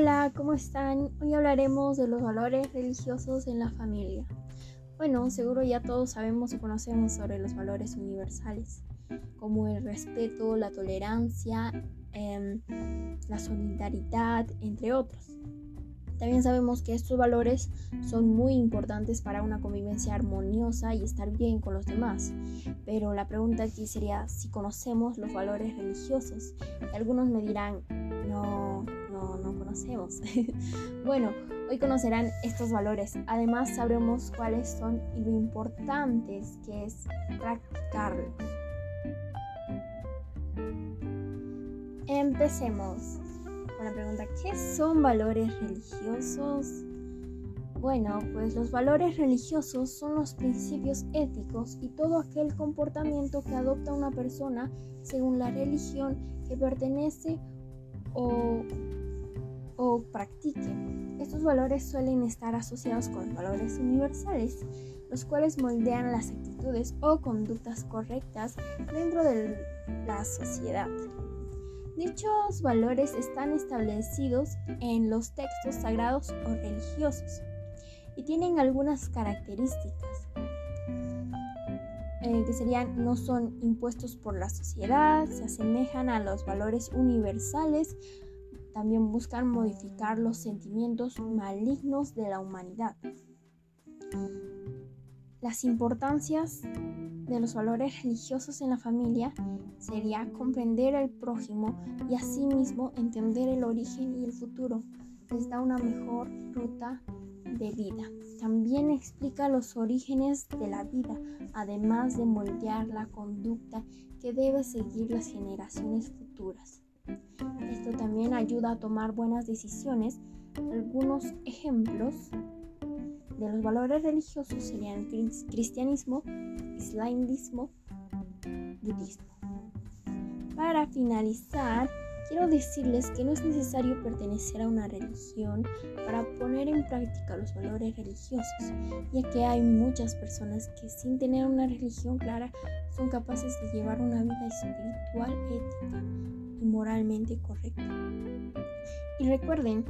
Hola, ¿cómo están? Hoy hablaremos de los valores religiosos en la familia. Bueno, seguro ya todos sabemos o conocemos sobre los valores universales, como el respeto, la tolerancia, em, la solidaridad, entre otros. También sabemos que estos valores son muy importantes para una convivencia armoniosa y estar bien con los demás. Pero la pregunta aquí sería si conocemos los valores religiosos. algunos me dirán, no, no, no conocemos. bueno, hoy conocerán estos valores. Además sabremos cuáles son y lo importantes que es practicarlos. Empecemos la pregunta, ¿qué son valores religiosos? Bueno, pues los valores religiosos son los principios éticos y todo aquel comportamiento que adopta una persona según la religión que pertenece o, o practique. Estos valores suelen estar asociados con valores universales, los cuales moldean las actitudes o conductas correctas dentro de la sociedad. Dichos valores están establecidos en los textos sagrados o religiosos y tienen algunas características eh, que serían no son impuestos por la sociedad, se asemejan a los valores universales, también buscan modificar los sentimientos malignos de la humanidad. Las importancias de los valores religiosos en la familia sería comprender al prójimo y asimismo entender el origen y el futuro. Les da una mejor ruta de vida. También explica los orígenes de la vida, además de moldear la conducta que debe seguir las generaciones futuras. Esto también ayuda a tomar buenas decisiones. Algunos ejemplos de los valores religiosos serían cristianismo, islamismo, budismo. Para finalizar, quiero decirles que no es necesario pertenecer a una religión para poner en práctica los valores religiosos, ya que hay muchas personas que sin tener una religión clara son capaces de llevar una vida espiritual, ética moralmente correcta. Y recuerden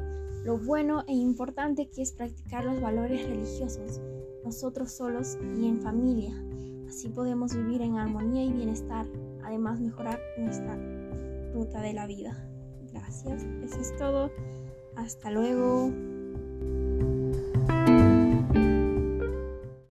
lo bueno e importante que es practicar los valores religiosos, nosotros solos y en familia. Así podemos vivir en armonía y bienestar además mejorar nuestra ruta de la vida. Gracias, eso es todo. Hasta luego.